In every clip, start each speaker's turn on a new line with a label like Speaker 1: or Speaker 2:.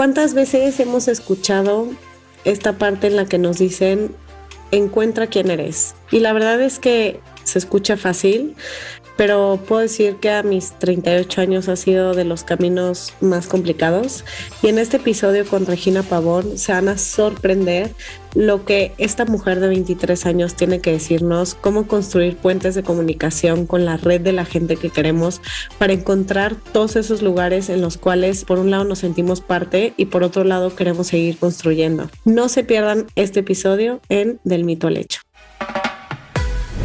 Speaker 1: ¿Cuántas veces hemos escuchado esta parte en la que nos dicen, encuentra quién eres? Y la verdad es que se escucha fácil, pero puedo decir que a mis 38 años ha sido de los caminos más complicados y en este episodio con Regina Pavón se van a sorprender lo que esta mujer de 23 años tiene que decirnos, cómo construir puentes de comunicación con la red de la gente que queremos para encontrar todos esos lugares en los cuales por un lado nos sentimos parte y por otro lado queremos seguir construyendo. No se pierdan este episodio en Del mito al hecho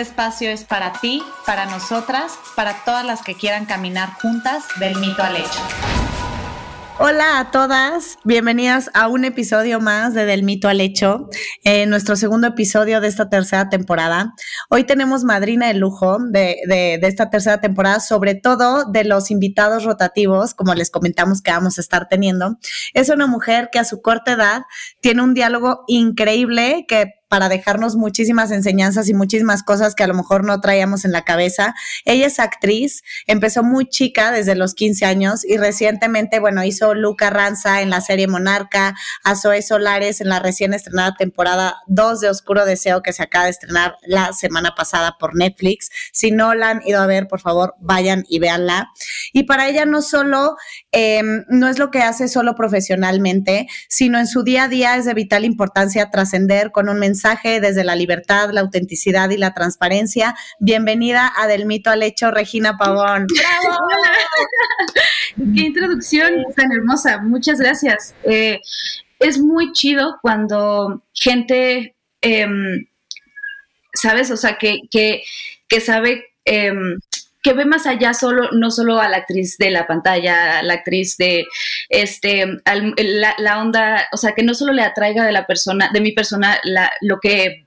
Speaker 2: espacio es para ti, para nosotras, para todas las que quieran caminar juntas del mito al hecho.
Speaker 1: Hola a todas, bienvenidas a un episodio más de Del Mito al Hecho, en nuestro segundo episodio de esta tercera temporada. Hoy tenemos madrina de lujo de, de, esta tercera temporada, sobre todo de los invitados rotativos, como les comentamos que vamos a estar teniendo. Es una mujer que a su corta edad tiene un diálogo increíble que para dejarnos muchísimas enseñanzas y muchísimas cosas que a lo mejor no traíamos en la cabeza. Ella es actriz, empezó muy chica, desde los 15 años, y recientemente, bueno, hizo Luca Ranza en la serie Monarca, a Zoe Solares en la recién estrenada temporada 2 de Oscuro Deseo que se acaba de estrenar la semana pasada por Netflix. Si no la han ido a ver, por favor, vayan y véanla. Y para ella no solo, eh, no es lo que hace solo profesionalmente, sino en su día a día es de vital importancia trascender con un mensaje desde la libertad, la autenticidad y la transparencia. Bienvenida a Del Mito al Hecho, Regina Pavón.
Speaker 3: ¡Bravo! ¡Qué introducción tan hermosa! Muchas gracias. Eh, es muy chido cuando gente, eh, ¿sabes? O sea, que, que, que sabe... Eh, que ve más allá solo, no solo a la actriz de la pantalla, a la actriz de este, la, onda, o sea, que no solo le atraiga de la persona, de mi persona, la, lo que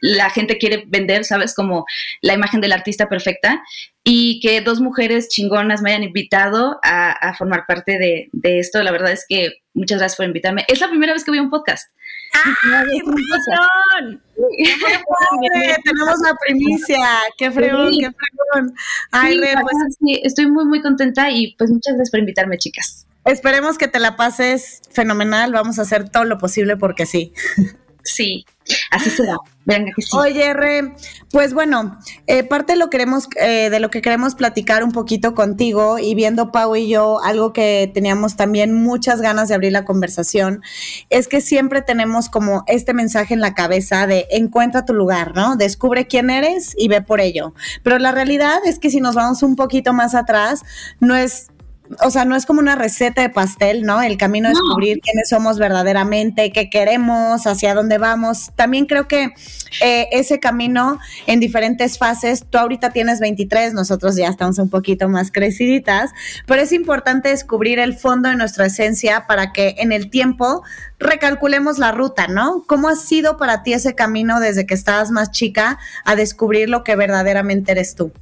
Speaker 3: la gente quiere vender, ¿sabes? Como la imagen del artista perfecta. Y que dos mujeres chingonas me hayan invitado a, a formar parte de, de, esto. La verdad es que muchas gracias por invitarme. Es la primera vez que voy a un podcast.
Speaker 1: ¡Ah, qué emoción! Tenemos la primicia. ¡Qué fregón, sí. qué fregón!
Speaker 3: Ay, sí, Re, pues, sí, estoy muy, muy contenta y pues muchas gracias por invitarme, chicas.
Speaker 1: Esperemos que te la pases fenomenal. Vamos a hacer todo lo posible porque sí.
Speaker 3: Sí, así será. Venga.
Speaker 1: Oye, Re, pues bueno, eh, parte lo, queremos, eh, de lo que queremos platicar un poquito contigo y viendo Pau y yo, algo que teníamos también muchas ganas de abrir la conversación, es que siempre tenemos como este mensaje en la cabeza de encuentra tu lugar, ¿no? Descubre quién eres y ve por ello. Pero la realidad es que si nos vamos un poquito más atrás, no es o sea, no es como una receta de pastel, ¿no? El camino a descubrir no. quiénes somos verdaderamente, qué queremos, hacia dónde vamos. También creo que eh, ese camino en diferentes fases, tú ahorita tienes 23, nosotros ya estamos un poquito más creciditas, pero es importante descubrir el fondo de nuestra esencia para que en el tiempo recalculemos la ruta, ¿no? ¿Cómo ha sido para ti ese camino desde que estabas más chica a descubrir lo que verdaderamente eres tú?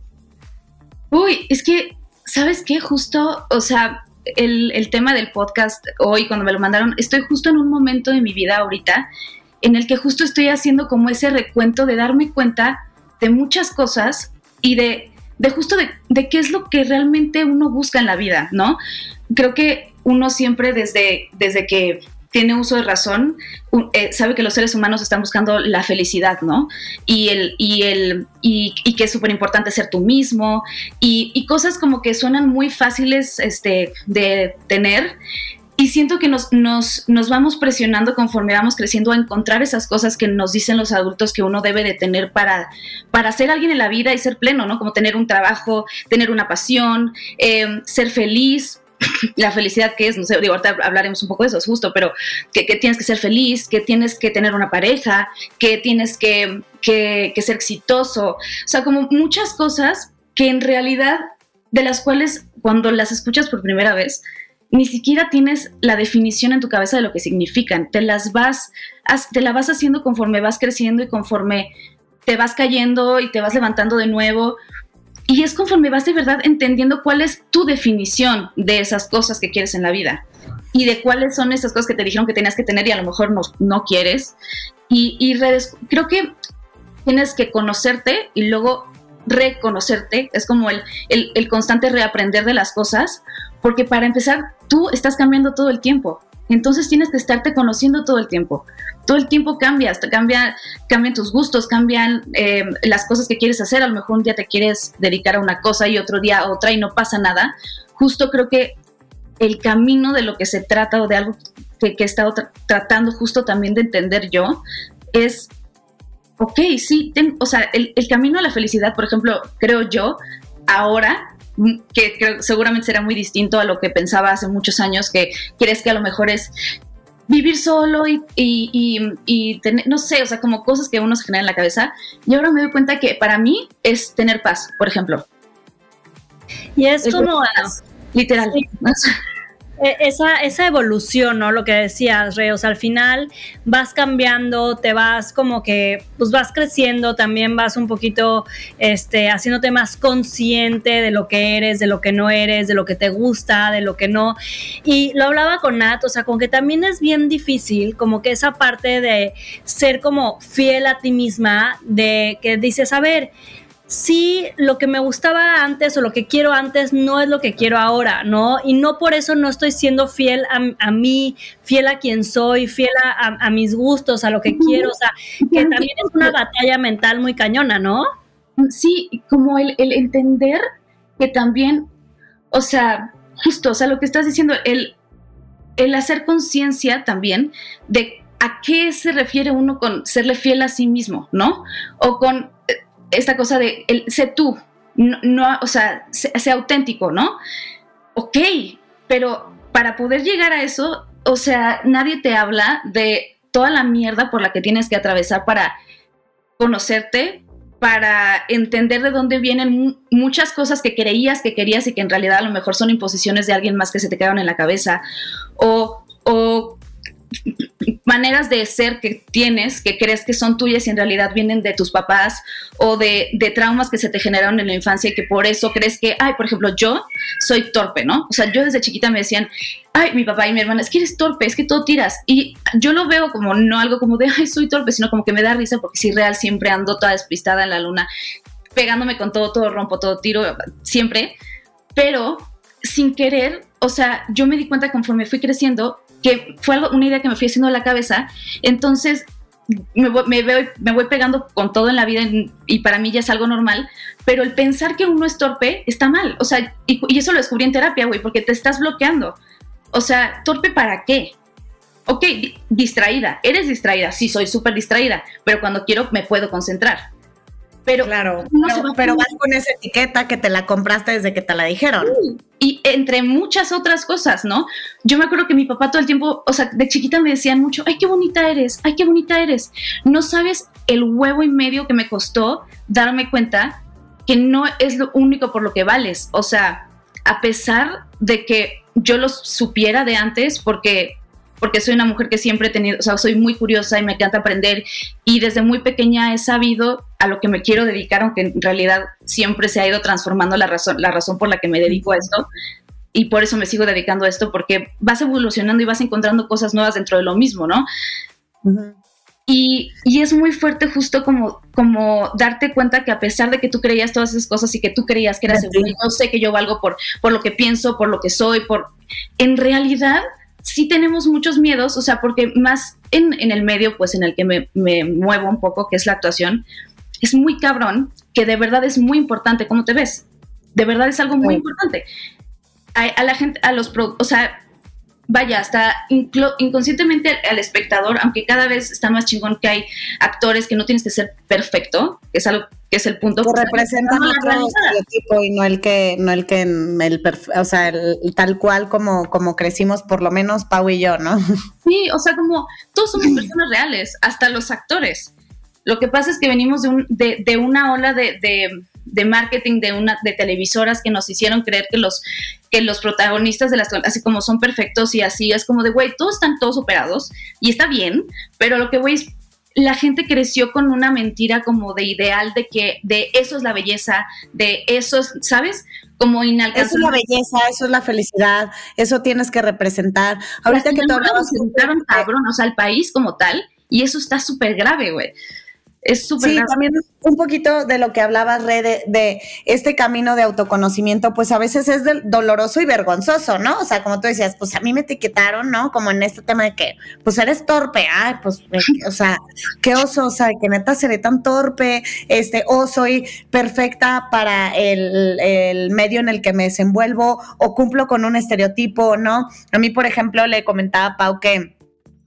Speaker 3: Uy, es que ¿sabes qué? Justo, o sea, el, el, tema del podcast hoy, cuando me lo mandaron, estoy justo en un momento de mi vida ahorita en el que justo estoy haciendo como ese recuento de darme cuenta de muchas cosas y de, de justo de, de qué es lo que realmente uno busca en la vida, ¿no? Creo que uno siempre desde, desde que tiene uso de razón, eh, sabe que los seres humanos están buscando la felicidad, ¿no? Y, el, y, el, y, y que es súper importante ser tú mismo y, cosas como que suenan muy fáciles este, de tener. Y siento que nos, nos, nos vamos presionando conforme vamos creciendo a encontrar esas cosas que nos dicen los adultos que uno debe de tener para, para ser alguien en la vida y ser pleno, ¿no? Como tener un trabajo, tener una pasión, eh, ser feliz, la felicidad que es, no sé, digo, ahorita hablaremos un poco de eso, es justo, pero que, tienes que ser feliz, que tienes que tener una pareja, que tienes que, que, que ser exitoso, o sea, como muchas cosas que en realidad, de las cuales cuando las escuchas por primera vez, ni siquiera tienes la definición en tu cabeza de lo que significan. Te las vas, te la vas haciendo conforme vas creciendo y conforme te vas cayendo y te vas levantando de nuevo. Y es conforme vas de verdad entendiendo cuál es tu definición de esas cosas que quieres en la vida y de cuáles son esas cosas que te dijeron que tenías que tener y a lo mejor no, no quieres. Y, y creo que tienes que conocerte y luego reconocerte. Es como el, el, el constante reaprender de las cosas porque para empezar, tú estás cambiando todo el tiempo. Entonces tienes que estarte conociendo todo el tiempo. Todo el tiempo cambias, cambia, cambian tus gustos, cambian eh, las cosas que quieres hacer. A lo mejor un día te quieres dedicar a una cosa y otro día a otra y no pasa nada. Justo creo que el camino de lo que se trata o de algo que, he estado tratando justo también de entender yo es, ok, sí, o sea, el, el camino a la felicidad, por ejemplo, creo yo, ahora que seguramente será muy distinto a lo que pensaba hace muchos años, que quieres que a lo mejor es vivir solo y, y, tener, no sé, o sea, como cosas que uno se genera en la cabeza. Y ahora me doy cuenta que para mí es tener paz, por ejemplo.
Speaker 4: Y es, como...
Speaker 3: literal.
Speaker 4: Esa, esa evolución, ¿no? Lo que decías, Rey, o sea, al final vas cambiando, te vas como que, pues vas creciendo, también vas un poquito, este, haciéndote más consciente de lo que eres, de lo que no eres, de lo que te gusta, de lo que no. Y lo hablaba con Nat, o sea, como que también es bien difícil, como que esa parte de ser como fiel a ti misma, de que dices, a ver, sí lo que me gustaba antes o lo que quiero antes no es lo que quiero ahora, ¿no? Y no por eso no estoy siendo fiel a, mí, fiel a quien soy, fiel a, mis gustos, a lo que quiero, o sea, que también es una batalla mental muy cañona, ¿no?
Speaker 3: Sí, como el, entender que también, o sea, justo, o sea, lo que estás diciendo, el, el hacer conciencia también de a qué se refiere uno con serle fiel a sí mismo, ¿no? O con esta cosa de el, sé tú, no, o sea, sé, auténtico, ¿no? Ok, pero para poder llegar a eso, o sea, nadie te habla de toda la mierda por la que tienes que atravesar para conocerte, para entender de dónde vienen muchas cosas que creías que querías y que en realidad a lo mejor son imposiciones de alguien más que se te quedaron en la cabeza, o maneras de ser que tienes, que crees que son tuyas y en realidad vienen de tus papás o de, traumas que se te generaron en la infancia y que por eso crees que, ay, por ejemplo, yo soy torpe, ¿no? O sea, yo desde chiquita me decían, ay, mi papá y mi hermana, es que eres torpe, es que todo tiras. Y yo lo veo como no algo como de, ay, soy torpe, sino como que me da risa porque si real siempre ando toda despistada en la luna, pegándome con todo, todo rompo, todo tiro, siempre. Pero sin querer, o sea, yo me di cuenta conforme fui creciendo que fue algo, una idea que me fui haciendo en la cabeza. Entonces me voy, me, me voy pegando con todo en la vida y para mí ya es algo normal, pero el pensar que uno es torpe está mal. O sea, y, y eso lo descubrí en terapia, güey, porque te estás bloqueando. O sea, ¿torpe para qué? Ok, distraída. ¿Eres distraída? Sí, soy súper distraída, pero cuando quiero me puedo concentrar.
Speaker 1: Pero, claro, pero, vas con esa etiqueta que te la compraste desde que te la dijeron.
Speaker 3: Y entre muchas otras cosas, ¿no? Yo me acuerdo que mi papá todo el tiempo, o sea, de chiquita me decían mucho, ay, qué bonita eres, ay, qué bonita eres. No sabes el huevo y medio que me costó darme cuenta que no es lo único por lo que vales. O sea, a pesar de que yo lo supiera de antes, porque porque soy una mujer que siempre he tenido, o sea, soy muy curiosa y me encanta aprender y desde muy pequeña he sabido a lo que me quiero dedicar, aunque en realidad siempre se ha ido transformando la razón, la razón por la que me dedico a esto. Y por eso me sigo dedicando a esto, porque vas evolucionando y vas encontrando cosas nuevas dentro de lo mismo, ¿no? Y, y, es muy fuerte justo como, como darte cuenta que a pesar de que tú creías todas esas cosas y que tú creías que eras seguro, no sé que yo valgo por, por lo que pienso, por lo que soy, por... En realidad sí tenemos muchos miedos, o sea, porque más en, el medio, pues en el que me, muevo un poco, que es la actuación, es muy cabrón, que de verdad es muy importante cómo te ves. De verdad es algo muy importante. A, la gente, a los, o sea, vaya, hasta inconscientemente al, espectador, aunque cada vez está más chingón que hay actores que no tienes que ser perfecto, que es algo que es el punto.
Speaker 1: Que representa otro estereotipo y no el que no el que el o sea el, tal cual como como crecimos por lo menos Pau y yo no
Speaker 3: sí o sea como todos somos personas reales hasta los actores. Lo que pasa es que venimos de, un, de, de una ola de, de marketing de una de televisoras que nos hicieron creer que los que los protagonistas de las así como son perfectos y así es como de güey, todos están todos operados y está bien, pero lo que voy es la gente creció con una mentira como de ideal de que de eso es la belleza, de eso es, ¿sabes? Como inalcanzable.
Speaker 1: Eso es la belleza, eso es la felicidad, eso tienes que representar. Ahorita que tú hablabas...
Speaker 3: cabrón, o sea, el país como tal, y eso está súper grave, güey. Es súper
Speaker 1: Sí, también un poquito de lo que hablaba Red, de, este camino de autoconocimiento, pues a veces es doloroso y vergonzoso, ¿no? O sea, como tú decías, pues a mí me etiquetaron, ¿no? Como en este tema de que, pues eres torpe, ay, pues, o sea, qué oso, o sea, que neta seré tan torpe, este, o soy perfecta para el, el medio en el que me desenvuelvo, o cumplo con un estereotipo, ¿no? A mí, por ejemplo, le comentaba a Pau que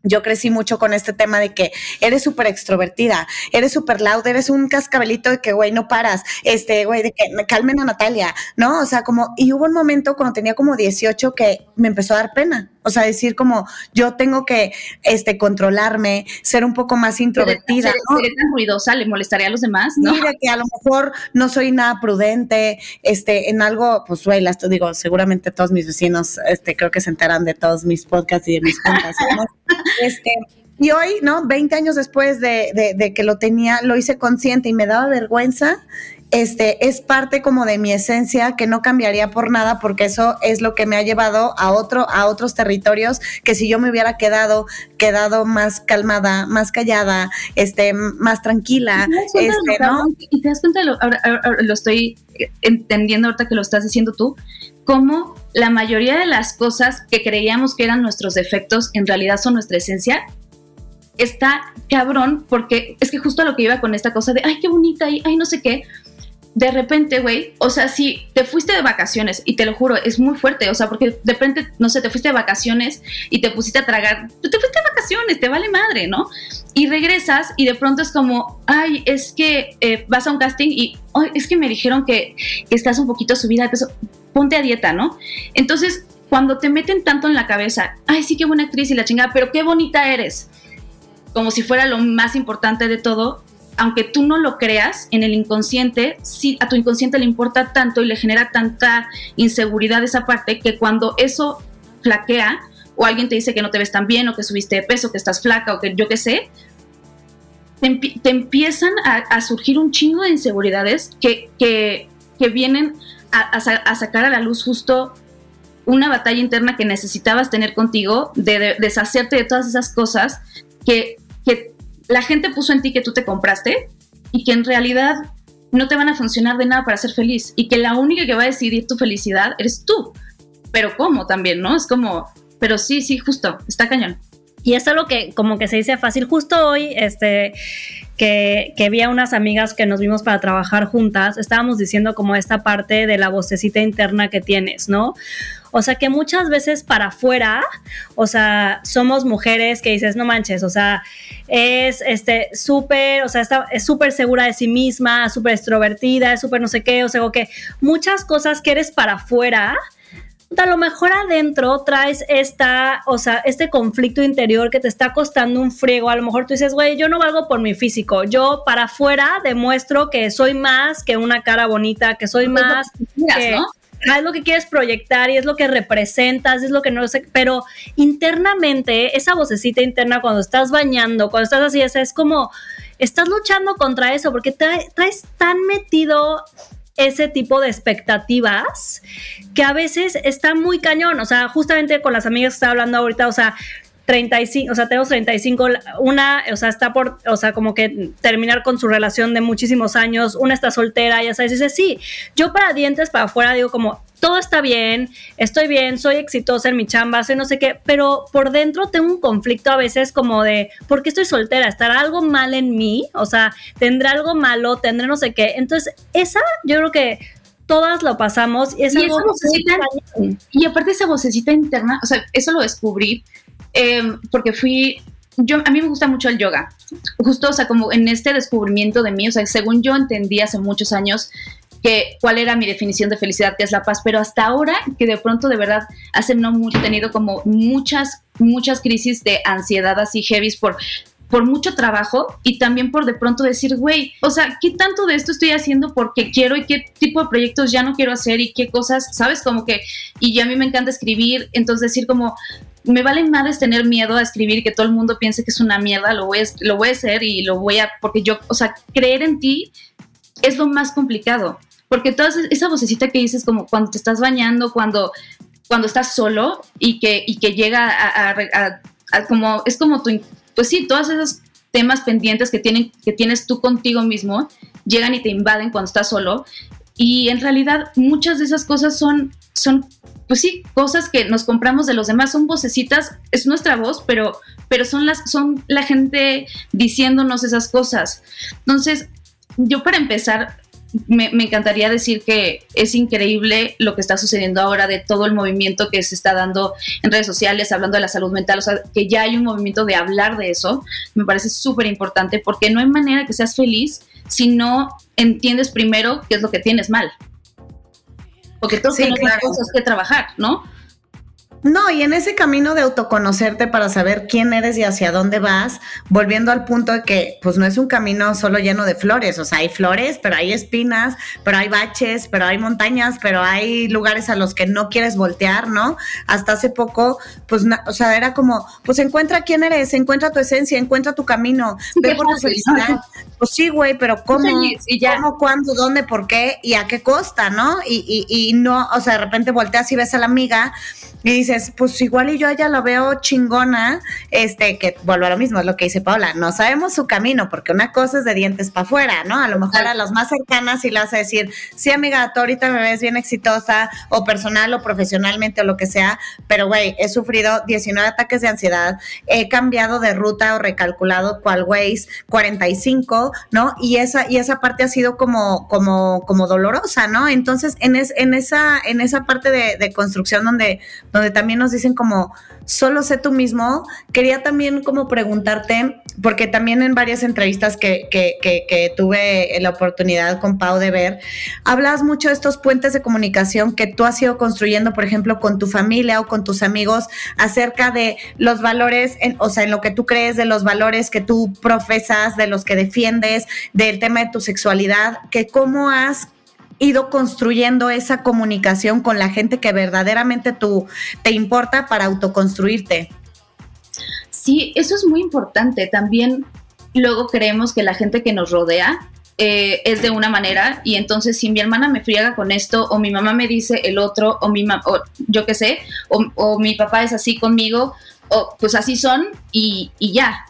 Speaker 1: yo crecí mucho con este tema de que eres súper extrovertida, eres súper loud, eres un cascabelito de que, güey, no paras, este, güey, de que me calmen a Natalia, ¿no? O sea, como, y hubo un momento cuando tenía como 18 que me empezó a dar pena, o sea, decir como, yo tengo que, este, controlarme, ser un poco más introvertida,
Speaker 3: ser, ¿no? tan ruidosa, le molestaría a los demás, ¿no?
Speaker 1: Mira que a lo mejor no soy nada prudente, este, en algo, pues, güey, las digo, seguramente todos mis vecinos, este, creo que se enteran de todos mis podcasts y de mis cuentas, ¿no? Este, y hoy, ¿no? 20 años después de, de, que lo tenía, lo hice consciente y me daba vergüenza. Este, es parte como de mi esencia que no cambiaría por nada porque eso es lo que me ha llevado a otro a otros territorios que si yo me hubiera quedado quedado más calmada más callada este más tranquila este, ¿no?
Speaker 3: y te das cuenta de lo, ahora, lo estoy entendiendo ahorita que lo estás diciendo tú cómo la mayoría de las cosas que creíamos que eran nuestros defectos en realidad son nuestra esencia, está cabrón porque es que justo lo que iba con esta cosa de, ay, qué bonita, ay, ay no sé qué, de repente, güey, o sea, si te fuiste de vacaciones, y te lo juro, es muy fuerte, o sea, porque de repente, no sé, te fuiste de vacaciones y te pusiste a tragar, tú te fuiste de vacaciones, te vale madre, ¿no? Y regresas y de pronto es como, ay, es que eh, vas a un casting y, ay, es que me dijeron que, que estás un poquito subida de peso ponte a dieta, ¿no? Entonces, cuando te meten tanto en la cabeza, ay, sí, qué buena actriz y la chingada, pero qué bonita eres, como si fuera lo más importante de todo, aunque tú no lo creas, en el inconsciente, sí, a tu inconsciente le importa tanto y le genera tanta inseguridad esa parte que cuando eso flaquea o alguien te dice que no te ves tan bien o que subiste de peso, que estás flaca o que yo qué sé, te, empiezan a, surgir un chingo de inseguridades que, que, que vienen a, sacar a la luz justo una batalla interna que necesitabas tener contigo, de, deshacerte de todas esas cosas que, que la gente puso en ti que tú te compraste y que en realidad no te van a funcionar de nada para ser feliz y que la única que va a decidir tu felicidad eres tú. Pero ¿cómo también, no? Es como, pero sí, sí, justo, está cañón.
Speaker 5: Y es algo que como que se dice fácil. Justo hoy, este, que, que vi a unas amigas que nos vimos para trabajar juntas, estábamos diciendo como esta parte de la vocecita interna que tienes, ¿no? O sea, que muchas veces para afuera, o sea, somos mujeres que dices, no manches, o sea, es este súper, o sea, está, es súper segura de sí misma, súper extrovertida, es súper no sé qué, o sea, que muchas cosas que eres para afuera, a lo mejor adentro traes esta, o sea, este conflicto interior que te está costando un friego. A lo mejor tú dices, güey, yo no valgo por mi físico. Yo para afuera demuestro que soy más que una cara bonita, que soy más. Que, Es lo que quieres proyectar y es lo que representas, es lo que no sé, pero internamente, esa vocecita interna cuando estás bañando, cuando estás así, es, es como, estás luchando contra eso porque traes tan metido ese tipo de expectativas que a veces está muy cañón. O sea, justamente con las amigas que estaba hablando ahorita, o sea, 35, o sea, tenemos 35, una, o sea, está por, o sea, como que terminar con su relación de muchísimos años, una está soltera, ya sabes, dice, sí, yo para dientes para afuera digo como, todo está bien, estoy bien, soy exitosa en mi chamba, soy no sé qué, pero por dentro tengo un conflicto a veces como de, ¿por qué estoy soltera? ¿Estará algo mal en mí? O sea, ¿tendrá algo malo? ¿Tendré no sé qué? Entonces, esa yo creo que todas lo pasamos y es
Speaker 3: y y aparte esa vocecita interna, o sea, eso lo descubrí Em, porque fui, yo, a mí me gusta mucho el yoga, justo, o sea, como en este descubrimiento de mí, o sea, según yo entendí hace muchos años que cuál era mi definición de felicidad, que es la paz, pero hasta ahora que de pronto de verdad hace no mucho he tenido como muchas, muchas crisis de ansiedad así heavy por por mucho trabajo y también por de pronto decir, güey, o sea, ¿qué tanto de esto estoy haciendo porque quiero y qué tipo de proyectos ya no quiero hacer y qué cosas, sabes? Como que, y ya a mí me encanta escribir, entonces decir como, me vale madres tener miedo a escribir que todo el mundo piense que es una mierda, lo voy a, lo voy a hacer y lo voy a, porque yo, o sea, creer en ti es lo más complicado, porque toda esa vocecita que dices como cuando te estás bañando, cuando, cuando estás solo y que, y que llega a, como, es como tu, pues sí, todos esos temas pendientes que, tienen, que tienes tú contigo mismo llegan y te invaden cuando estás solo y en realidad muchas de esas cosas son, son pues sí, cosas que nos compramos de los demás, son vocecitas, es nuestra voz, pero, pero son, las, son la gente diciéndonos esas cosas. Entonces, yo para empezar, me, encantaría decir que es increíble lo que está sucediendo ahora de todo el movimiento que se está dando en redes sociales, hablando de la salud mental, o sea, que ya hay un movimiento de hablar de eso, me parece súper importante porque no hay manera que seas feliz si no entiendes primero qué es lo que tienes mal. Porque todos sí, tenemos cosas que trabajar, ¿no?
Speaker 1: No, y en ese camino de autoconocerte para saber quién eres y hacia dónde vas, volviendo al punto de que pues no es un camino solo lleno de flores, o sea, hay flores, pero hay espinas, pero hay baches, pero hay montañas, pero hay lugares a los que no quieres voltear, ¿no? Hasta hace poco, pues, o sea, era como, pues encuentra quién eres, encuentra tu esencia, encuentra tu camino, ve por tu felicidad. Pues sí, güey, pero ¿cómo? Y ya. ¿Cómo, cuándo, dónde, por qué y a qué costa, ¿no? Y, y, y no, o sea, de repente volteas y ves a la amiga y dices, pues igual y yo ya la veo chingona, este, que vuelvo a lo mismo, es lo que dice Paula, no sabemos su camino, porque una cosa es de dientes para afuera, ¿no? A lo mejor a las más cercanas y le vas a decir, sí, amiga, tú ahorita me ves bien exitosa, o personal o profesionalmente o lo que sea, pero güey, he sufrido 19 ataques de ansiedad, he cambiado de ruta o recalculado cual Waze 45, ¿no? Y esa, y esa parte ha sido como, como, como dolorosa, ¿no? Entonces, en, en, esa, en esa parte de, de construcción donde donde también nos dicen como, solo sé tú mismo. Quería también como preguntarte, porque también en varias entrevistas que, que, que, tuve la oportunidad con Pau de ver, hablas mucho de estos puentes de comunicación que tú has ido construyendo, por ejemplo, con tu familia o con tus amigos, acerca de los valores, en, o sea, en lo que tú crees, de los valores que tú profesas, de los que defiendes, del tema de tu sexualidad, que cómo has ido construyendo esa comunicación con la gente que verdaderamente tú te importa para autoconstruirte.
Speaker 3: Sí, eso es muy importante. También luego creemos que la gente que nos rodea eh, es de una manera y entonces si mi hermana me friega con esto o mi mamá me dice el otro o mi o yo qué sé o, o, mi papá es así conmigo o pues así son y, y ya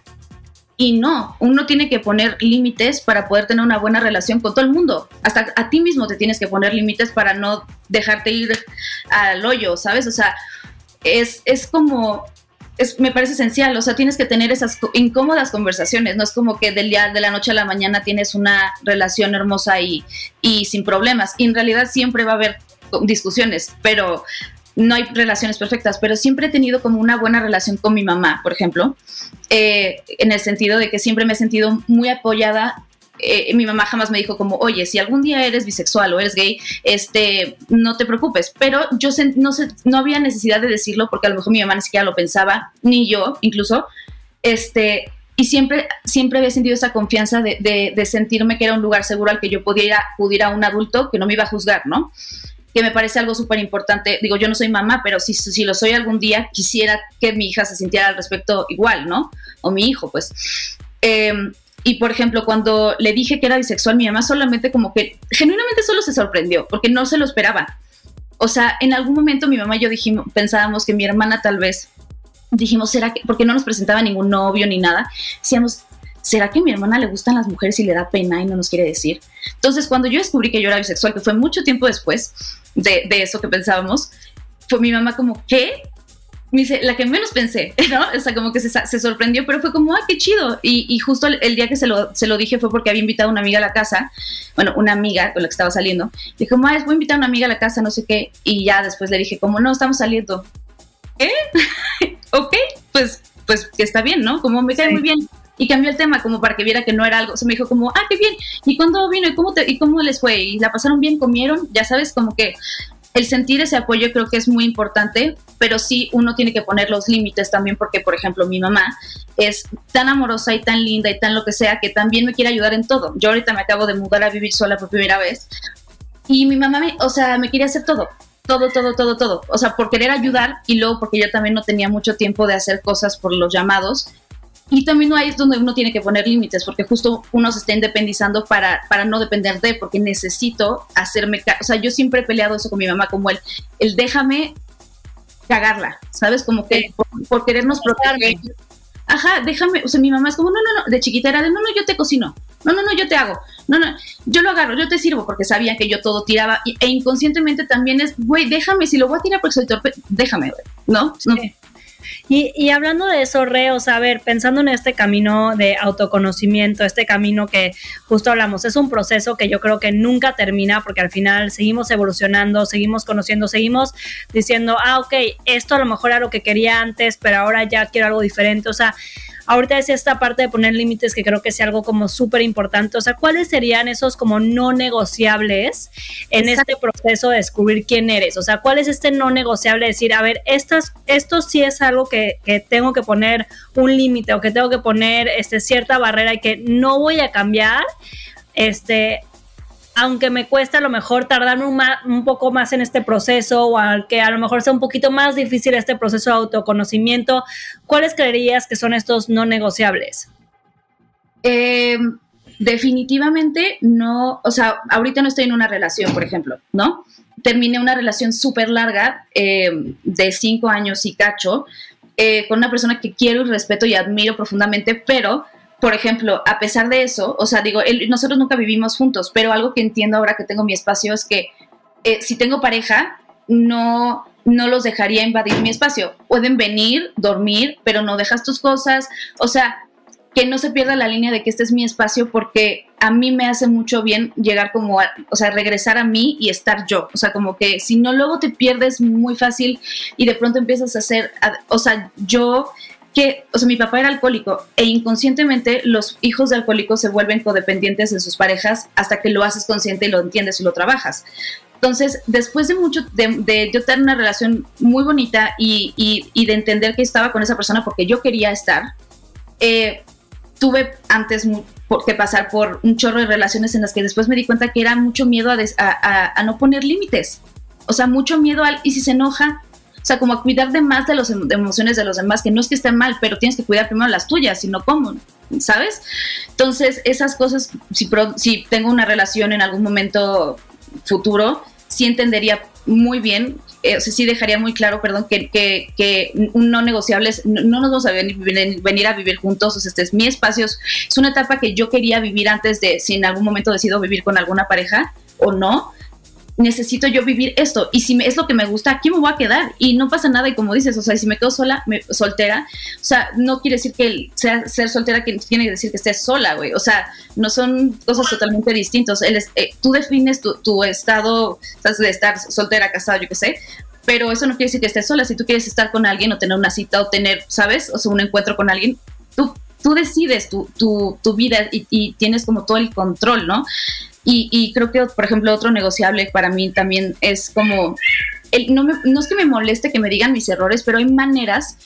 Speaker 3: y no, uno tiene que poner límites para poder tener una buena relación con todo el mundo. Hasta a ti mismo te tienes que poner límites para no dejarte ir al hoyo, ¿sabes? O sea, es, es como, es, me parece esencial, o sea, tienes que tener esas incómodas conversaciones, no es como que del día de la noche a la mañana tienes una relación hermosa y, y sin problemas. Y en realidad siempre va a haber discusiones, pero no hay relaciones perfectas, pero siempre he tenido como una buena relación con mi mamá, por ejemplo, eh, en el sentido de que siempre me he sentido muy apoyada. Eh, mi mamá jamás me dijo como, oye, si algún día eres bisexual o eres gay, este, no te preocupes. Pero yo no, sé, no había necesidad de decirlo porque a lo mejor mi mamá ni siquiera lo pensaba, ni yo incluso. Este, y siempre, siempre había sentido esa confianza de, sentirme que era un lugar seguro al que yo pudiera acudir a un adulto que no me iba a juzgar, ¿no? Que me parece algo súper importante. Digo, yo no soy mamá, pero si, si lo soy algún día, quisiera que mi hija se sintiera al respecto igual, ¿no? O mi hijo, pues. Em, y por ejemplo, cuando le dije que era bisexual, mi mamá solamente como que genuinamente solo se sorprendió, porque no se lo esperaba. O sea, en algún momento mi mamá y yo dijimos, pensábamos que mi hermana tal vez, dijimos, ¿será que? Porque no nos presentaba ningún novio ni nada. Decíamos, ¿será que a mi hermana le gustan las mujeres y le da pena y no nos quiere decir? Entonces, cuando yo descubrí que yo era bisexual, que fue mucho tiempo después de, eso que pensábamos, fue mi mamá como, ¿qué? Me dice, la que menos pensé, ¿no? O sea, como que se, sorprendió, pero fue como, ¡ah, qué chido! Y, justo el, día que se lo, se lo dije fue porque había invitado a una amiga a la casa, bueno, una amiga con la que estaba saliendo. Dije, como, ah, voy a invitar a una amiga a la casa, no sé qué. Y ya después le dije, como, no, estamos saliendo. ¿Qué? ok, pues, pues que está bien, ¿no? Como me cae muy bien y cambió el tema como para que viera que no era algo. Se me dijo como, ah, qué bien. ¿Y cuándo vino? ¿Y cómo, te, y cómo les fue? ¿Y la pasaron bien? ¿Comieron? Ya sabes, como que el sentir ese apoyo creo que es muy importante, pero sí uno tiene que poner los límites también porque, por ejemplo, mi mamá es tan amorosa y tan linda y tan lo que sea que también me quiere ayudar en todo. Yo ahorita me acabo de mudar a vivir sola por primera vez y mi mamá, me, o sea, me quería hacer todo todo, todo, todo, todo. O sea, por querer ayudar y luego porque yo también no tenía mucho tiempo de hacer cosas por los llamados. Y también ahí es donde uno tiene que poner límites, porque justo uno se está independizando para, para no depender de, porque necesito hacerme, o sea, yo siempre he peleado eso con mi mamá, como el, el déjame cagarla, ¿sabes? Como que por, querernos proteger. Ajá, déjame, o sea, mi mamá es como, no, no, no, de chiquita era de, no, no, yo te cocino, no, no, no, yo te hago, no, no, yo lo agarro, yo te sirvo, porque sabía que yo todo tiraba, e inconscientemente también es, güey, déjame, si lo voy a tirar porque soy torpe, déjame, güey, ¿no? no
Speaker 5: y, hablando de eso, Re, o sea, a ver, pensando en este camino de autoconocimiento, este camino que justo hablamos, es un proceso que yo creo que nunca termina porque al final seguimos evolucionando, seguimos conociendo, seguimos diciendo, ah, ok, esto a lo mejor era lo que quería antes, pero ahora ya quiero algo diferente. O sea, Ahorita es esta parte de poner límites que creo que es algo como súper importante. O sea, ¿cuáles serían esos como no negociables en este proceso de descubrir quién eres? O sea, ¿cuál es este no negociable? Decir, a ver, estas, esto sí es algo que, que tengo que poner un límite o que tengo que poner este, cierta barrera y que no voy a cambiar. Este, aunque me cuesta a lo mejor tardar un, poco más en este proceso o que a lo mejor sea un poquito más difícil este proceso de autoconocimiento, ¿cuáles creerías que son estos no negociables?
Speaker 3: Eh, definitivamente no, o sea, ahorita no estoy en una relación, por ejemplo, ¿no? Terminé una relación súper larga eh, de cinco años y cacho eh, con una persona que quiero y respeto y admiro profundamente, pero por ejemplo, a pesar de eso, o sea, digo, nosotros nunca vivimos juntos, pero algo que entiendo ahora que tengo mi espacio es que eh, si tengo pareja, no, no los dejaría invadir mi espacio. Pueden venir, dormir, pero no dejas tus cosas. O sea, que no se pierda la línea de que este es mi espacio porque a mí me hace mucho bien llegar como, o sea, regresar a mí y estar yo. O sea, como que si no, luego te pierdes muy fácil y de pronto empiezas a hacer, o sea, yo que, o sea, mi papá era alcohólico e inconscientemente los hijos de alcohólicos se vuelven codependientes de sus parejas hasta que lo haces consciente y lo entiendes y lo trabajas. Entonces, después de mucho, de, yo tener una relación muy bonita y, y, de entender que estaba con esa persona porque yo quería estar, eh, tuve antes que pasar por un chorro de relaciones en las que después me di cuenta que era mucho miedo a, a, a no poner límites. O sea, mucho miedo al, y si se enoja, o sea, como a cuidar de más de las emociones de los demás, que no es que estén mal, pero tienes que cuidar primero las tuyas, sino cómo, ¿sabes? Entonces, esas cosas, si, si tengo una relación en algún momento futuro, sí entendería muy bien, eh, o sea, sí dejaría muy claro, perdón, que, no negociables, no, nos vamos a venir, venir, a vivir juntos, o sea, este es mi espacio, es una etapa que yo quería vivir antes de si en algún momento decido vivir con alguna pareja o no, necesito yo vivir esto. Y si es lo que me gusta, aquí me voy a quedar y no pasa nada. Y como dices, o sea, si me quedo sola, me, soltera, o sea, no quiere decir que sea, ser soltera que tiene que decir que estés sola, güey, o sea, no son cosas totalmente distintas, eh, tú defines tu, tu estado de estar soltera, casada, yo qué sé, pero eso no quiere decir que estés sola, si tú quieres estar con alguien o tener una cita o tener, ¿sabes? O sea, un encuentro con alguien, tú, tú decides tu, tu, tu vida y, y tienes como todo el control, ¿no? Y, creo que, por ejemplo, otro negociable para mí también es como, el, no, no es que me moleste que me digan mis errores, pero hay maneras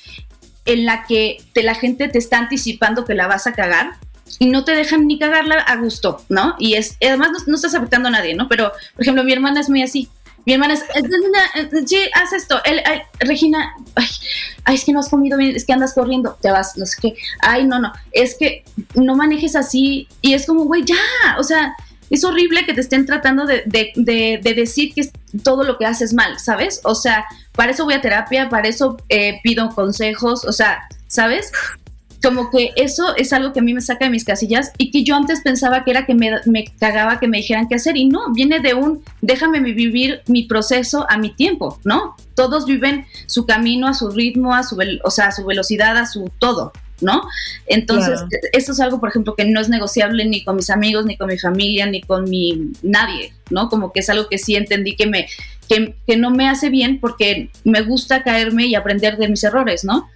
Speaker 3: en la que la gente te está anticipando que la vas a cagar y no te dejan ni cagarla a gusto, ¿no? Y es además no, estás afectando a nadie, ¿no? Pero, por ejemplo, mi hermana es muy así. Mi hermana es, sí, haz esto. El, Regina, ay, es que no has comido bien, es que andas corriendo, te vas, no sé qué. Ay, no, no, es que no manejes así. Y es como, güey, ya, o sea, es horrible que te estén tratando de, decir que todo lo que haces mal, ¿sabes? O sea, para eso voy a terapia, para eso eh, pido consejos, o sea, ¿sabes? Como que eso es algo que a mí me saca de mis casillas y que yo antes pensaba que era que me, me cagaba que me dijeran qué hacer y no, viene de un déjame vivir mi proceso a mi tiempo, ¿no? Todos viven su camino a su ritmo, a su, o sea, a su velocidad, a su todo. ¿No? Entonces, eso es algo, por ejemplo, que no es negociable ni con mis amigos, ni con mi familia, ni con mi nadie, ¿no? Como que es algo que sí entendí que me, que, no me hace bien porque me gusta caerme y aprender de mis errores, ¿no?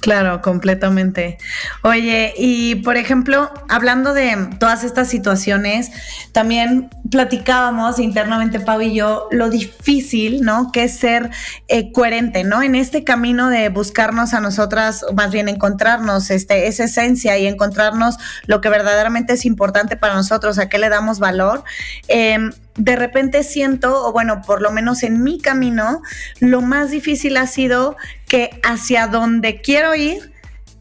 Speaker 1: Claro, completamente. Oye, y por ejemplo, hablando de todas estas situaciones, también platicábamos internamente, Pau y yo, lo difícil, ¿no? Que es ser eh, coherente, ¿no? En este camino de buscarnos a nosotras, más bien encontrarnos este, esa esencia y encontrarnos lo que verdaderamente es importante para nosotros, a qué le damos valor. Em, de repente siento, o bueno, por lo menos en mi camino, lo más difícil ha sido que hacia donde quiero ir,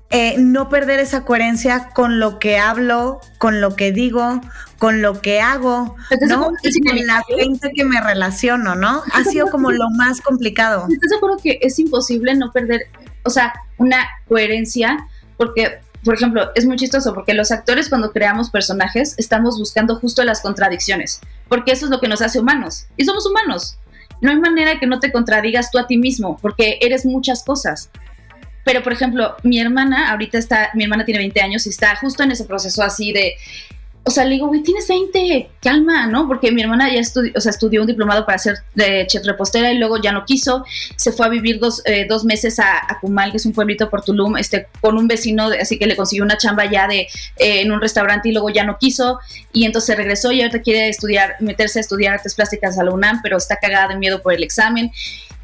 Speaker 1: eh, no perder esa coherencia con lo que hablo, con lo que digo, con lo que hago, ¿no? Y con la gente que me relaciono, ¿no? Ha sido como lo más complicado.
Speaker 3: Estoy seguro que es imposible no perder, o sea, una coherencia, porque por ejemplo, es muy chistoso porque los actores cuando creamos personajes estamos buscando justo las contradicciones, porque eso es lo que nos hace humanos. Y somos humanos. No hay manera que no te contradigas tú a ti mismo, porque eres muchas cosas. Pero, por ejemplo, mi hermana, ahorita está, mi hermana tiene 20 años y está justo en ese proceso así de, o sea, le digo, güey, tienes 20, calma, ¿no? Porque mi hermana ya estudió, o sea, estudió un diplomado para ser de chef repostera y luego ya no quiso, se fue a vivir dos, eh, dos meses a, a, Cumal, que es un pueblito por Tulum, este, con un vecino, así que le consiguió una chamba ya de, eh, en un restaurante y luego ya no quiso, y entonces regresó y ahorita quiere estudiar, meterse a estudiar artes plásticas a la UNAM, pero está cagada de miedo por el examen.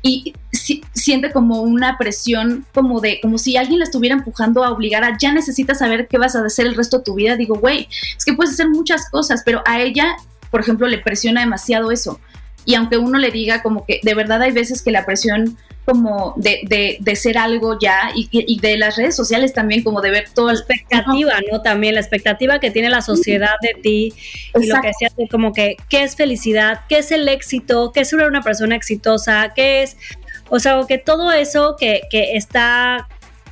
Speaker 3: Y si, siente como una presión como de como si alguien la estuviera empujando a obligar a ya necesitas saber qué vas a hacer el resto de tu vida. Digo güey es que puedes hacer muchas cosas pero a ella por ejemplo le presiona demasiado eso. Y aunque uno le diga como que de verdad hay veces que la presión como de, de, de ser algo ya y, y, de las redes sociales también como de ver toda
Speaker 5: la expectativa, ¿no? También la expectativa que tiene la sociedad de ti y lo que decías como que qué es felicidad, qué es el éxito, qué es ser una persona exitosa, qué es, o sea, que todo eso que, que está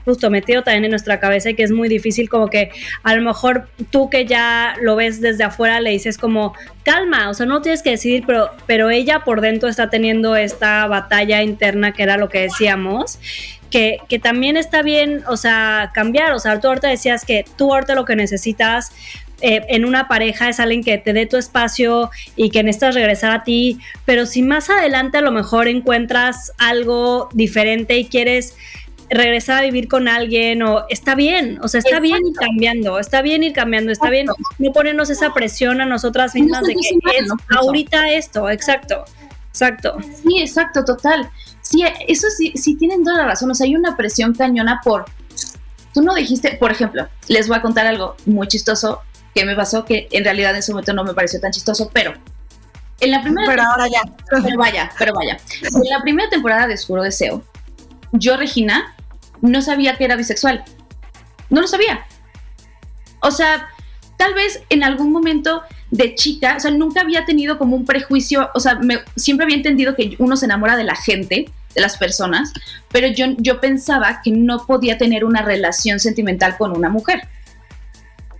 Speaker 5: justo metido también en nuestra cabeza y que es muy difícil como que a lo mejor tú que ya lo ves desde afuera le dices como calma, o sea, no tienes que decidir, pero, pero ella por dentro está teniendo esta batalla interna que era lo que decíamos. Que, que también está bien, o sea, cambiar, o sea, tú ahorita decías que tú ahorita lo que necesitas eh, en una pareja es alguien que te dé tu espacio y que necesitas regresar a ti, pero si más adelante a lo mejor encuentras algo diferente y quieres regresar a vivir con alguien o está bien, o sea, está Exacto. bien ir cambiando, está bien ir cambiando, está exacto. bien no ponernos esa presión a nosotras mismas no de que es ahorita esto, exacto, exacto.
Speaker 3: Sí, exacto, total. Sí, eso sí, sí tienen toda la razón, o sea, hay una presión cañona por, tú no dijiste, por ejemplo, les voy a contar algo muy chistoso que me pasó, que en realidad en ese momento no me pareció tan chistoso, pero en la primera...
Speaker 1: Pero ahora ya.
Speaker 3: Pero vaya, pero vaya. En la primera temporada de Oscuro Deseo, yo, Regina, no sabía que era bisexual. No lo sabía. O sea, tal vez en algún momento de chica, o sea, nunca había tenido como un prejuicio, o sea, me, siempre había entendido que uno se enamora de la gente, de las personas, pero yo, yo pensaba que no podía tener una relación sentimental con una mujer.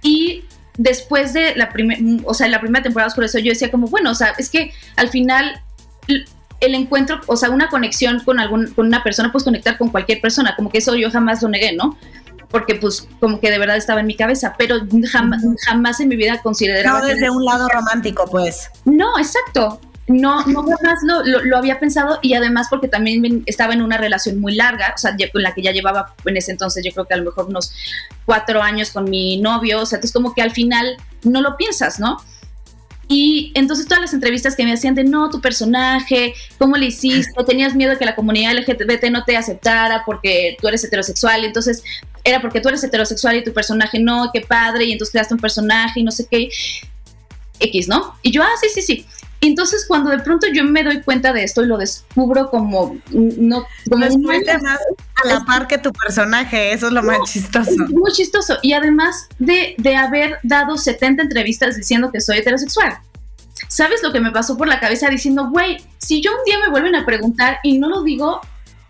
Speaker 3: Y después de la primera, o sea, la primera temporada, por eso yo decía como, bueno, o sea, es que al final el encuentro, o sea, una conexión con, algún, con una persona, pues conectar con cualquier persona, como que eso yo jamás lo negué, ¿no? Porque pues como que de verdad estaba en mi cabeza, pero jamás, jamás en mi vida consideraba...
Speaker 1: No desde un lado romántico, pues.
Speaker 3: No, exacto. No, no jamás lo, lo, había pensado y además porque también estaba en una relación muy larga, o sea, con la que ya llevaba en ese entonces yo creo que a lo mejor unos cuatro años con mi novio, o sea, entonces como que al final no lo piensas, ¿no? Y entonces todas las entrevistas que me hacían de no, tu personaje, cómo le hiciste, tenías miedo de que la comunidad LGBT no te aceptara porque tú eres heterosexual, entonces era porque tú eres heterosexual y tu personaje no, qué padre, y entonces creaste un personaje y no sé qué, X, ¿no? Y yo, ah, sí, sí, sí. Entonces, cuando de pronto yo me doy cuenta de esto y lo descubro como no como
Speaker 1: muy, más a la par que tu personaje, eso es lo no, más chistoso.
Speaker 3: Muy chistoso. Y además de, de haber dado 70 entrevistas diciendo que soy heterosexual. ¿Sabes lo que me pasó por la cabeza diciendo, güey, si yo un día me vuelven a preguntar y no lo digo,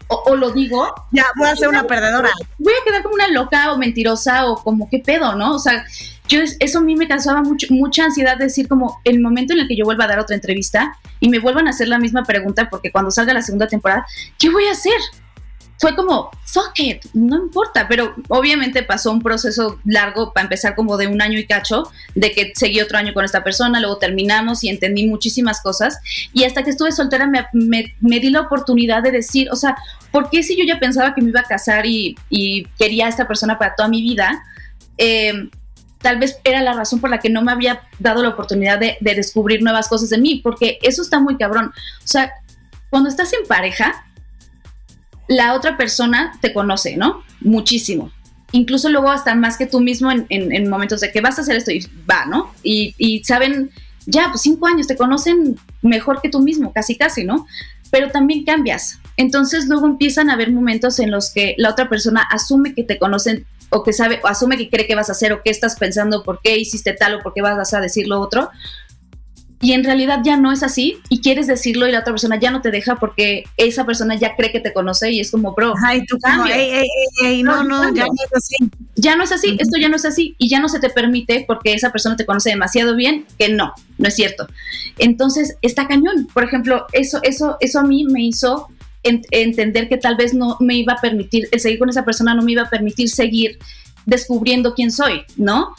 Speaker 3: o, o, lo digo.
Speaker 1: Ya, voy a ser una perdedora.
Speaker 3: Voy a quedar como una loca o mentirosa o como qué pedo, ¿no? O sea, yo eso a mí me causaba mucho, mucha ansiedad decir como el momento en el que yo vuelva a dar otra entrevista y me vuelvan a hacer la misma pregunta porque cuando salga la segunda temporada, ¿qué voy a hacer? fue como, fuck it, no importa, pero obviamente pasó un proceso largo para empezar como de un año y cacho, de que seguí otro año con esta persona, luego terminamos y entendí muchísimas cosas, y hasta que estuve soltera me, me, di la oportunidad de decir, o sea, ¿por qué si yo ya pensaba que me iba a casar y, quería a esta persona para toda mi vida? Eh, tal vez era la razón por la que no me había dado la oportunidad de, de descubrir nuevas cosas de mí, porque eso está muy cabrón. O sea, cuando estás en pareja, la otra persona te conoce, ¿no? Muchísimo. Incluso luego hasta más que tú mismo en, momentos de que vas a hacer esto y va, ¿no? Y, saben, ya, pues cinco años, te conocen mejor que tú mismo, casi, casi, ¿no? Pero también cambias. Entonces luego empiezan a haber momentos en los que la otra persona asume que te conocen o que sabe, o asume que cree que vas a hacer o qué estás pensando, por qué hiciste tal o por qué vas a decir lo otro y en realidad ya no es así y quieres decirlo y la otra persona ya no te deja porque esa persona ya cree que te conoce y es como, bro,
Speaker 1: Ay, tú como, no, no, ya no es así.
Speaker 3: Ya no es así, esto ya no es así y ya no se te permite porque esa persona te conoce demasiado bien que no, no es cierto. Entonces, está cañón. Por ejemplo, eso, eso, eso a mí me hizo entender que tal vez no me iba a permitir, seguir con esa persona no me iba a permitir seguir descubriendo quién soy, ¿no?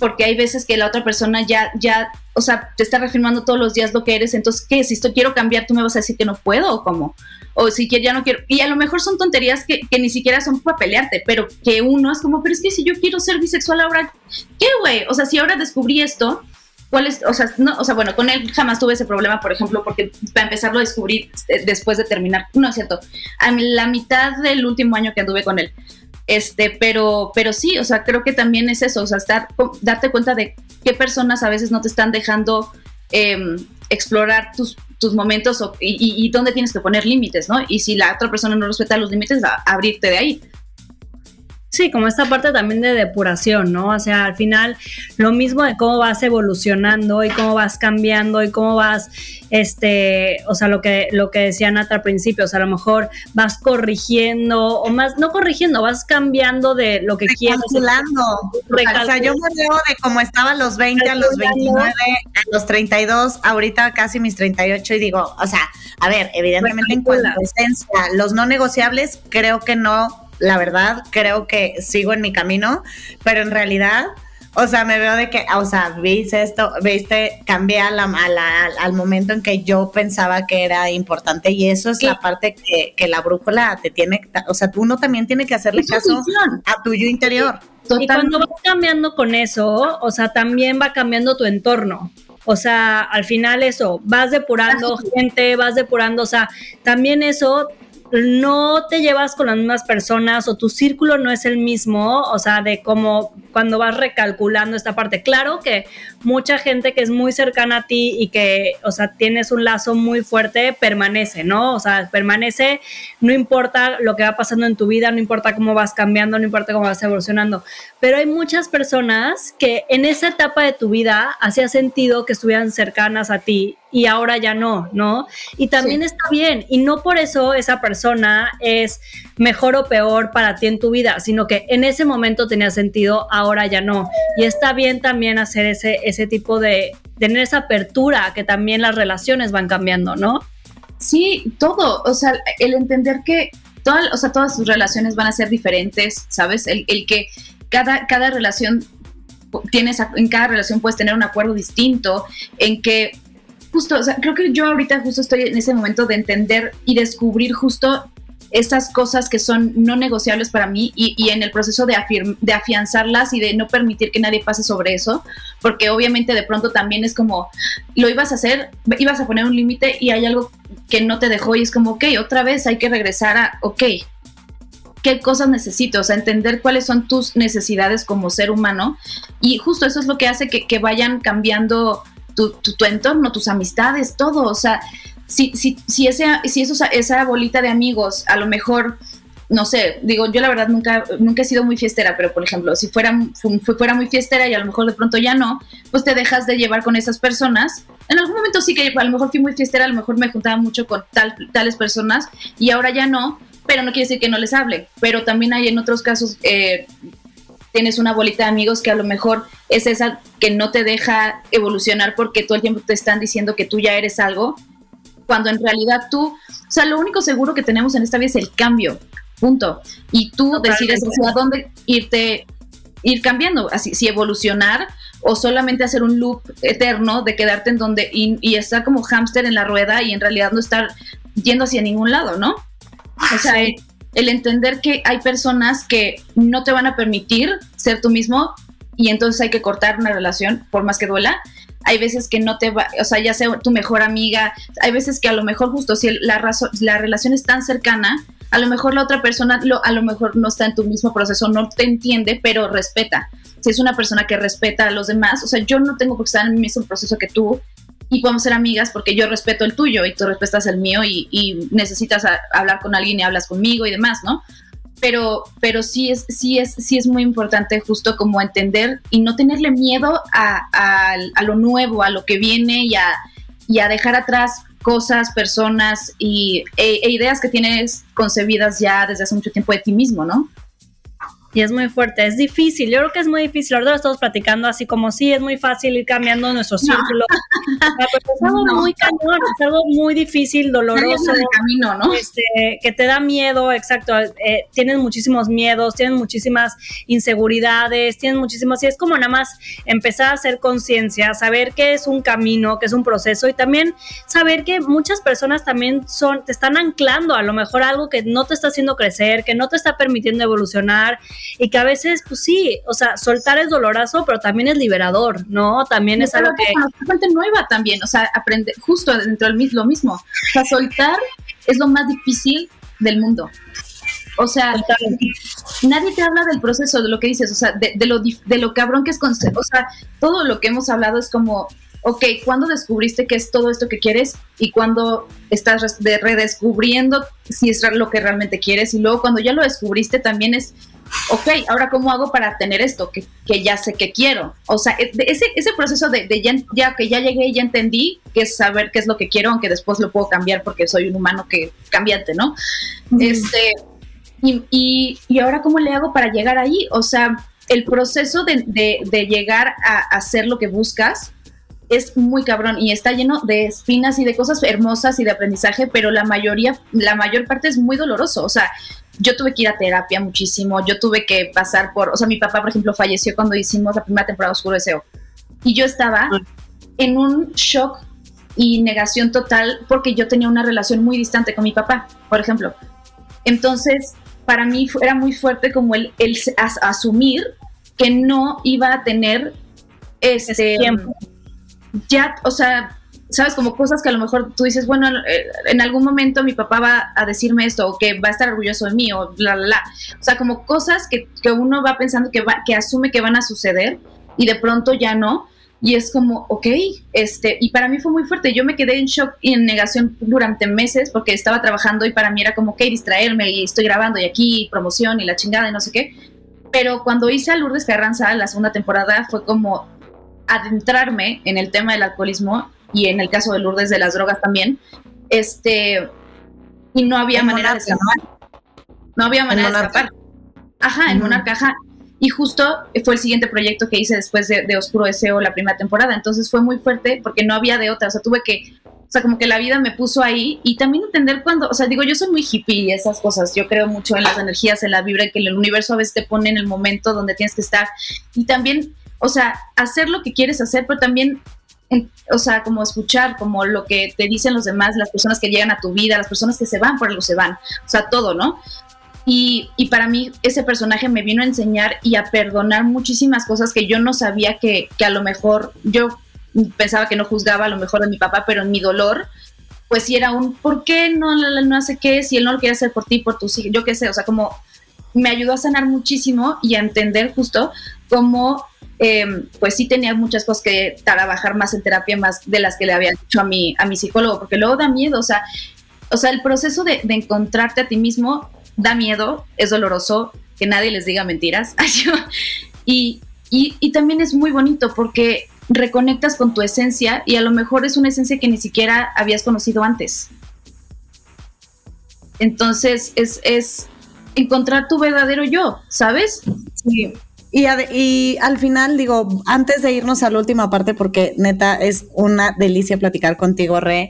Speaker 3: porque hay veces que la otra persona ya, ya, o sea, te está reafirmando todos los días lo que eres, entonces, ¿qué? Si esto quiero cambiar, tú me vas a decir que no puedo o cómo, o si ya no quiero, y a lo mejor son tonterías que, que, ni siquiera son para pelearte, pero que uno es como, pero es que si yo quiero ser bisexual ahora, ¿qué, güey? O sea, si ahora descubrí esto, ¿cuál es? O sea, no, o sea, bueno, con él jamás tuve ese problema, por ejemplo, porque para empezar lo descubrí eh, después de terminar, no es cierto, a la mitad del último año que anduve con él, este, pero, pero sí, o sea, creo que también es eso, o sea, estar, darte cuenta de qué personas a veces no te están dejando em, explorar tus, tus momentos y, dónde tienes que poner límites, ¿no? Y si la otra persona no respeta los límites, abrirte de ahí.
Speaker 5: Sí, como esta parte también de depuración, ¿no? O sea, al final lo mismo de cómo vas evolucionando y cómo vas cambiando y cómo vas, este, o sea, lo que, lo que decía Nata al principio, o sea, a lo mejor vas corrigiendo o más, no corrigiendo, vas cambiando de lo que quieres.
Speaker 1: Recalculando. O sea, yo me veo de cómo estaba a los 20, a los 29, a los 32, ahorita casi mis 38 y digo, o sea, a ver, evidentemente en cuanto a esencia, los no negociables creo que no la verdad, creo que sigo en mi camino, pero en realidad, o sea, me veo de que, o sea, viste esto, viste, cambié a la, al momento en que yo pensaba que era importante y eso es la parte que, la brújula te tiene, o sea, uno también tiene que hacerle caso a tu yo interior.
Speaker 5: Y cuando vas cambiando con eso, o sea, también va cambiando tu entorno. O sea, al final eso, vas depurando gente, vas depurando, o sea, también eso no te llevas con las mismas personas o tu círculo no es el mismo, o sea, de cómo cuando vas recalculando esta parte. Claro que mucha gente que es muy cercana a ti y que, o sea, tienes un lazo muy fuerte, permanece, ¿no? O sea, permanece, no importa lo que va pasando en tu vida, no importa cómo vas cambiando, no importa cómo vas evolucionando. Pero hay muchas personas que en esa etapa de tu vida hacía sentido que estuvieran cercanas a ti y ahora ya no, ¿no? Y también está bien, y no por eso esa persona es mejor o peor para ti en tu vida, sino que en ese momento tenía sentido, ahora ya no. Y está bien también hacer ese, ese tipo de, tener esa apertura, que también las relaciones van cambiando, ¿no?
Speaker 3: Sí, todo, o sea, el entender que toda, o sea, todas tus relaciones van a ser diferentes, ¿sabes? El, el que cada, cada relación tienes, en cada relación puedes tener un acuerdo distinto, en que justo, o sea, creo que yo ahorita justo estoy en ese momento de entender y descubrir justo estas cosas que son no negociables para mí y, en el proceso de, de afianzarlas y de no permitir que nadie pase sobre eso, porque obviamente de pronto también es como, lo ibas a hacer, ibas a poner un límite y hay algo que no te dejó y es como, ok, otra vez hay que regresar a, ok, ¿qué cosas necesito? O sea, entender cuáles son tus necesidades como ser humano y justo eso es lo que hace que, que vayan cambiando tu, entorno, tus amistades, todo. O sea, si, si, si, ese, si eso, esa bolita de amigos a lo mejor no sé, digo, yo la verdad nunca, nunca he sido muy fiestera, pero por ejemplo, si fuera, fuera muy fiestera y a lo mejor de pronto ya no, pues te dejas de llevar con esas personas. En algún momento sí que a lo mejor fui muy fiestera, a lo mejor me juntaba mucho con tal, tales personas y ahora ya no, pero no quiere decir que no les hable. Pero también hay en otros casos eh, tienes una bolita de amigos que a lo mejor es esa que no te deja evolucionar porque todo el tiempo te están diciendo que tú ya eres algo, cuando en realidad tú, o sea, lo único seguro que tenemos en esta vida es el cambio. punto. Y tú decides hacia dónde irte, ir cambiando, así, si evolucionar o solamente hacer un loop eterno de quedarte en donde y, estar como hámster en la rueda y en realidad no estar yendo hacia ningún lado, ¿no? O sea, el entender que hay personas que no te van a permitir ser tú mismo y entonces hay que cortar una relación por más que duela. Hay veces que no te va, o sea, ya sea tu mejor amiga, hay veces que a lo mejor justo si la, la relación es tan cercana, a lo mejor la otra persona lo, a lo mejor no está en tu mismo proceso, no te entiende, pero respeta. Si es una persona que respeta a los demás, o sea, yo no tengo que estar en el mismo proceso que tú y podemos ser amigas porque yo respeto el tuyo y tú respetas el mío y, necesitas hablar con alguien y hablas conmigo y demás, ¿no? Pero, pero sí, es, sí, es, sí es muy importante justo como entender y no tenerle miedo a, lo nuevo, a lo que viene y a, y a dejar atrás cosas, personas y, e, e ideas que tienes concebidas ya desde hace mucho tiempo de ti mismo, ¿no?
Speaker 5: Y es muy fuerte, es difícil, yo creo que es muy difícil, ahora estamos platicando así como sí, es muy fácil ir cambiando nuestro círculo, es algo muy cañón, es algo muy difícil, doloroso,
Speaker 3: camino, ¿no?
Speaker 5: Este, que te da miedo, exacto, eh, tienes muchísimos miedos, tienes muchísimas inseguridades, tienes muchísimos, y es como nada más empezar a hacer conciencia, saber que es un camino, que es un proceso, y también saber que muchas personas también son, te están anclando a lo mejor algo que no te está haciendo crecer, que no te está permitiendo evolucionar, y que a veces, pues sí, o sea, soltar es doloroso, pero también es liberador, ¿no? También es algo que...
Speaker 3: gente nueva también, o sea, aprender justo dentro del mismo, lo mismo. O sea, soltar es lo más difícil del mundo. O sea, nadie te habla del proceso, de lo que dices, o sea, de, lo, de lo cabrón que es, con, o sea, todo lo que hemos hablado es como, ok, ¿cuándo descubriste que es todo esto que quieres? Y cuando estás redescubriendo si es lo que realmente quieres. Y luego cuando ya lo descubriste también es ok, ahora cómo hago para tener esto que, ya sé que quiero. O sea, e, ese, ese proceso de, ya, que ya llegué y ya entendí, que es saber qué es lo que quiero, aunque después lo puedo cambiar porque soy un humano que cambiante, ¿no? Este, y, ahora cómo le hago para llegar ahí? O sea, el proceso de, llegar a hacer lo que buscas es muy cabrón y está lleno de espinas y de cosas hermosas y de aprendizaje, pero la mayoría, la mayor parte es muy doloroso. O sea, yo tuve que ir a terapia muchísimo, yo tuve que pasar por, o sea, mi papá, por ejemplo, falleció cuando hicimos la primera temporada de Oscuro Deseo. Y yo estaba en un shock y negación total porque yo tenía una relación muy distante con mi papá, por ejemplo. Entonces, para mí era muy fuerte como el, el asumir que no iba a tener este tiempo. Ya, o sea, sabes, como cosas que a lo mejor tú dices, bueno, eh, en algún momento mi papá va a decirme esto, o que va a estar orgulloso de mí, o bla, bla, bla. O sea, como cosas que, que uno va pensando que, va, que asume que van a suceder y de pronto ya no. Y es como, ok, este, y para mí fue muy fuerte. Yo me quedé en shock y en negación durante meses porque estaba trabajando y para mí era como, ok, distraerme y estoy grabando y aquí promoción y la chingada y no sé qué. Pero cuando hice a Lourdes Carranza la segunda temporada fue como adentrarme en el tema del alcoholismo y en el caso de Lourdes de las drogas también, este, y no había manera de escapar. No había manera de escapar. Ajá, en una caja. Y justo fue el siguiente proyecto que hice después de, Oscuro Deseo, la primera temporada. Entonces fue muy fuerte porque no había de otra. O sea, tuve que, o sea, como que la vida me puso ahí y también entender cuando, o sea, digo, yo soy muy hippie y esas cosas. Yo creo mucho en las energías, en la vibra, que el universo a veces te pone en el momento donde tienes que estar. Y también, o sea, hacer lo que quieres hacer, pero también o sea, como escuchar como lo que te dicen los demás, las personas que llegan a tu vida, las personas que se van por algo se van, o sea, todo, ¿no? Y, y, para mí ese personaje me vino a enseñar y a perdonar muchísimas cosas que yo no sabía que, que a lo mejor yo pensaba que no juzgaba a lo mejor de mi papá, pero en mi dolor, pues sí era un, ¿por qué no, no hace qué? Si él no lo quiere hacer por ti, por tus hijos, yo qué sé, o sea, como me ayudó a sanar muchísimo y a entender justo cómo Em, pues sí tenía muchas cosas que trabajar más en terapia, más de las que le había dicho a mi, a mi psicólogo, porque luego da miedo, o sea, o sea el proceso de, encontrarte a ti mismo da miedo, es doloroso, que nadie les diga mentiras, y, y, y también es muy bonito porque reconectas con tu esencia y a lo mejor es una esencia que ni siquiera habías conocido antes. Entonces es, es encontrar tu verdadero yo, ¿sabes?
Speaker 1: Sí. Y, y, al final, digo, antes de irnos a la última parte, porque neta es una delicia platicar contigo, Re,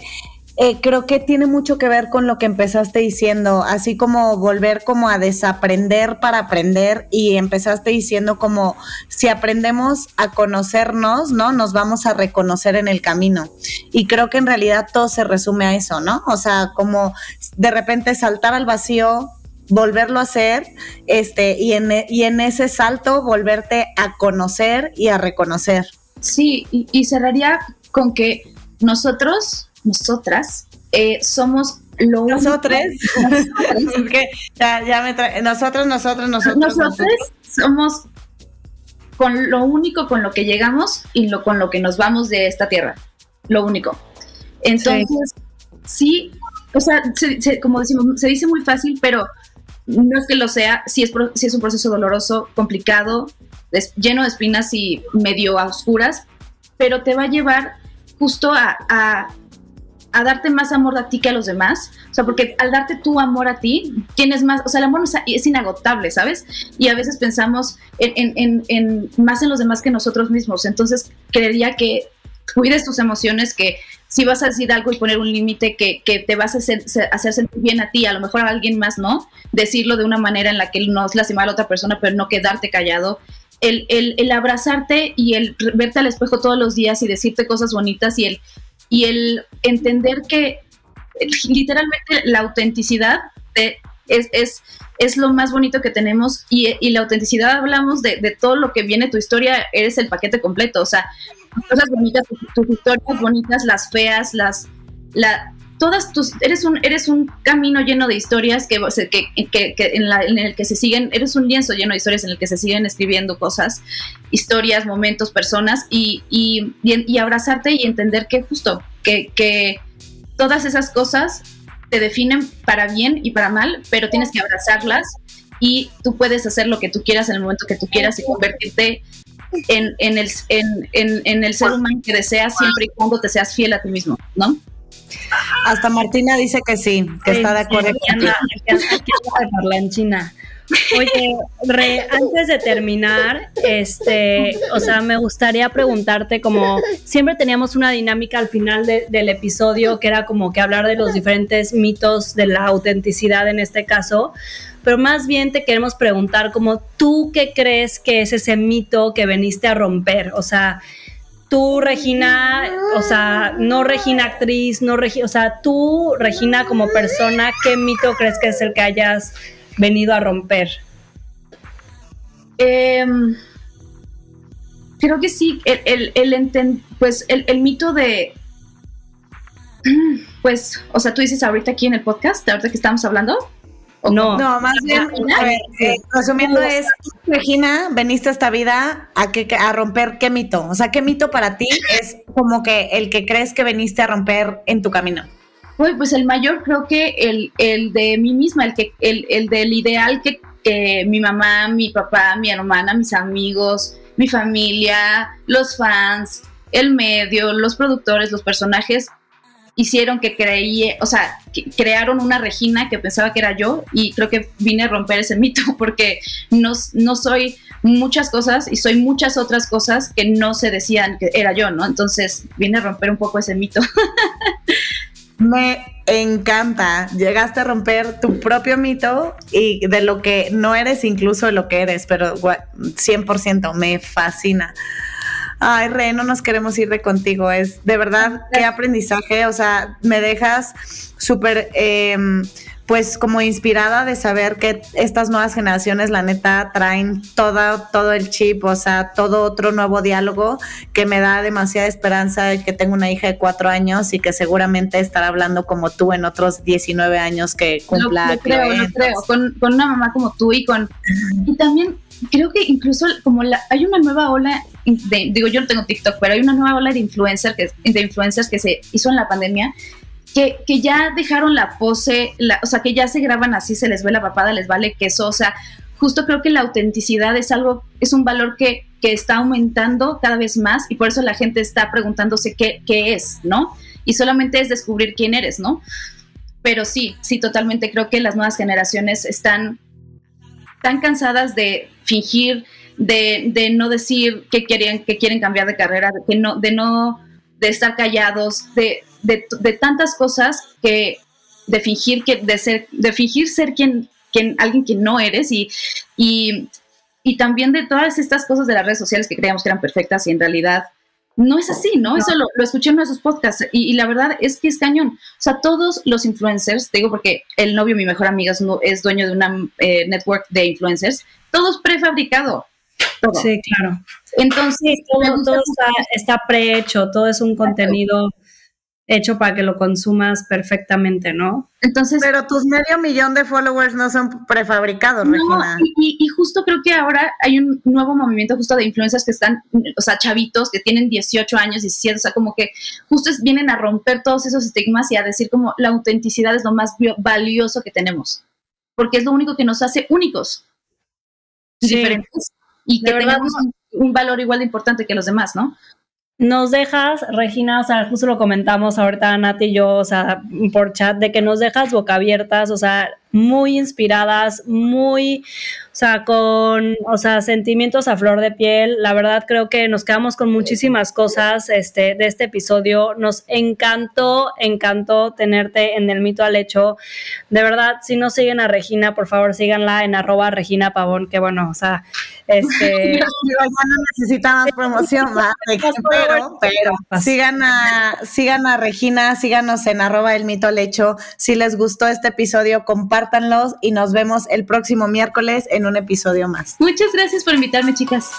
Speaker 1: eh, creo que tiene mucho que ver con lo que empezaste diciendo, así como volver como a desaprender para aprender y empezaste diciendo como si aprendemos a conocernos, ¿no? Nos vamos a reconocer en el camino. Y creo que en realidad todo se resume a eso, ¿no? O sea, como de repente saltar al vacío, volverlo a hacer, este, y en, y en ese salto volverte a conocer y a reconocer.
Speaker 3: Sí, y, cerraría con que nosotros, nosotras, eh, somos lo
Speaker 1: nosotros, ya, ya me nosotros, nosotros, nosotros,
Speaker 3: nosotros, somos con lo único con lo que llegamos y lo con lo que nos vamos de esta tierra, lo único. Entonces, sí, o sea, como decimos, se dice muy fácil, pero no es que lo sea, si es, si es un proceso doloroso, complicado, lleno de espinas y medio a oscuras, pero te va a llevar justo a, a, darte más amor a ti que a los demás. O sea, porque al darte tu amor a ti, tienes más, o sea, el amor es, inagotable, ¿sabes? Y a veces pensamos en, en, en, más en los demás que nosotros mismos. Entonces, creería que cuides tus emociones, que si vas a decir algo y poner un límite que, que, te vas a hacer, hacer, sentir bien a ti, a lo mejor a alguien más no, decirlo de una manera en la que no es lastimar a la otra persona, pero no quedarte callado. El, el, el, abrazarte y el verte al espejo todos los días y decirte cosas bonitas y el, y el entender que literalmente la autenticidad es, es, es, lo más bonito que tenemos y, y la autenticidad hablamos de, de, todo lo que viene tu historia, eres el paquete completo, o sea, cosas bonitas, tus, historias bonitas, las feas, las... La, todas tus, eres un, eres un camino lleno de historias que, que, que, en, la, en, el que se siguen, eres un lienzo lleno de historias en el que se siguen escribiendo cosas, historias, momentos, personas, y, y, y, abrazarte y entender que justo, que, que todas esas cosas te definen para bien y para mal, pero tienes que abrazarlas y tú puedes hacer lo que tú quieras en el momento que tú quieras y convertirte en, en, el, en, en, en el ser humano que deseas siempre y cuando te seas fiel a ti mismo, ¿no?
Speaker 1: Hasta Martina dice que sí, que está de acuerdo.
Speaker 5: en China. Oye, Re, antes de terminar, este, o sea, me gustaría preguntarte como siempre teníamos una dinámica al final del episodio que era como que hablar de los diferentes mitos de la autenticidad en este caso, pero más bien te queremos preguntar como tú qué crees que es ese mito que veniste a romper, o sea, tú, Regina, o sea, no Regina actriz, no Regina, o sea, tú, Regina, como persona, ¿qué mito crees que es el que hayas venido a romper?
Speaker 3: Em, creo que sí, el, el, pues el, mito de, pues, o sea, tú dices ahorita aquí en el podcast, ahorita que estamos hablando.
Speaker 1: No, no, más bien, a ver, eh, resumiendo es, Regina, veniste a esta vida a, que, a romper qué mito, o sea, qué mito para ti es como que el que crees que veniste a romper en tu camino.
Speaker 3: Pues, pues el mayor creo que el, el de mí misma, el, que, el, el del ideal que, que mi mamá, mi papá, mi hermana, mis amigos, mi familia, los fans, el medio, los productores, los personajes hicieron que creí, o sea, crearon una Regina que pensaba que era yo y creo que vine a romper ese mito porque no, no soy muchas cosas y soy muchas otras cosas que no se decían que era yo, ¿no? Entonces vine a romper un poco ese mito.
Speaker 1: Me encanta. Llegaste a romper tu propio mito y de lo que no eres, incluso de lo que eres, pero 100% me fascina. Ay, Re, no nos queremos ir de contigo. Es de verdad qué aprendizaje. O sea, me dejas súper, em, pues, como inspirada de saber que estas nuevas generaciones, la neta, traen todo, todo el chip, o sea, todo otro nuevo diálogo que me da demasiada esperanza de que tengo una hija de cuatro años y que seguramente estará hablando como tú en otros 19 años que cumpla.
Speaker 3: Lo, creo, lo creo. Con, con una mamá como tú y con. Y también creo que incluso como la, hay una nueva ola, de, digo yo no tengo TikTok, pero hay una nueva ola de, influencer que, de influencers que se hizo en la pandemia, que, que ya dejaron la pose, la, o sea, que ya se graban así, se les ve la papada, les vale queso, o sea, justo creo que la autenticidad es algo, es un valor que, que está aumentando cada vez más y por eso la gente está preguntándose qué, qué es, ¿no? Y solamente es descubrir quién eres, ¿no? Pero sí, sí, totalmente creo que las nuevas generaciones están tan cansadas de fingir, de, de no decir que, querían, que quieren cambiar de carrera, de, no, de no de estar callados, de de, de tantas cosas que de fingir que de ser de fingir ser quien, quien alguien que no eres y, y, y también de todas estas cosas de las redes sociales que creíamos que eran perfectas y en realidad no es así, ¿no? Eso lo, lo, escuché en uno de sus podcasts y, y, la verdad es que es cañón. O sea, todos los influencers, te digo porque el novio, mi mejor amiga, es, es dueño de una eh, network de influencers, todos prefabricado.
Speaker 5: Todo. Sí, claro. Entonces, todo, todo está, está, prehecho, todo es un contenido hecho para que lo consumas perfectamente, ¿no?
Speaker 1: Entonces, pero tus medio millón de followers no son prefabricados, no, Regina.
Speaker 3: Y, y, justo creo que ahora hay un nuevo movimiento justo de influencers que están, o sea, chavitos que tienen 18 años, 17, o sea, como que justo es, vienen a romper todos esos estigmas y a decir como la autenticidad es lo más valioso que tenemos, porque es lo único que nos hace únicos, sí. diferentes, y que tengamos un, un valor igual de importante que los demás, ¿no?
Speaker 5: Nos dejas, Regina, o sea, justo lo comentamos ahorita Nati y yo, o sea, por chat, de que nos dejas boca abiertas, o sea, muy inspiradas, muy, o sea, con, o sea, sentimientos a flor de piel. La verdad creo que nos quedamos con muchísimas cosas este, de este episodio. Nos encantó, encantó tenerte en el mito al hecho. De verdad, si no siguen a Regina, por favor síganla en arroba Regina Pavón, que bueno, o sea, este...
Speaker 1: ya no necesita más promoción, pero, pero sigan a, sigan a Regina, síganos en arroba el mito al hecho. Si les gustó este episodio, compartan compártanlos y nos vemos el próximo miércoles en un episodio más.
Speaker 3: Muchas gracias por invitarme, chicas.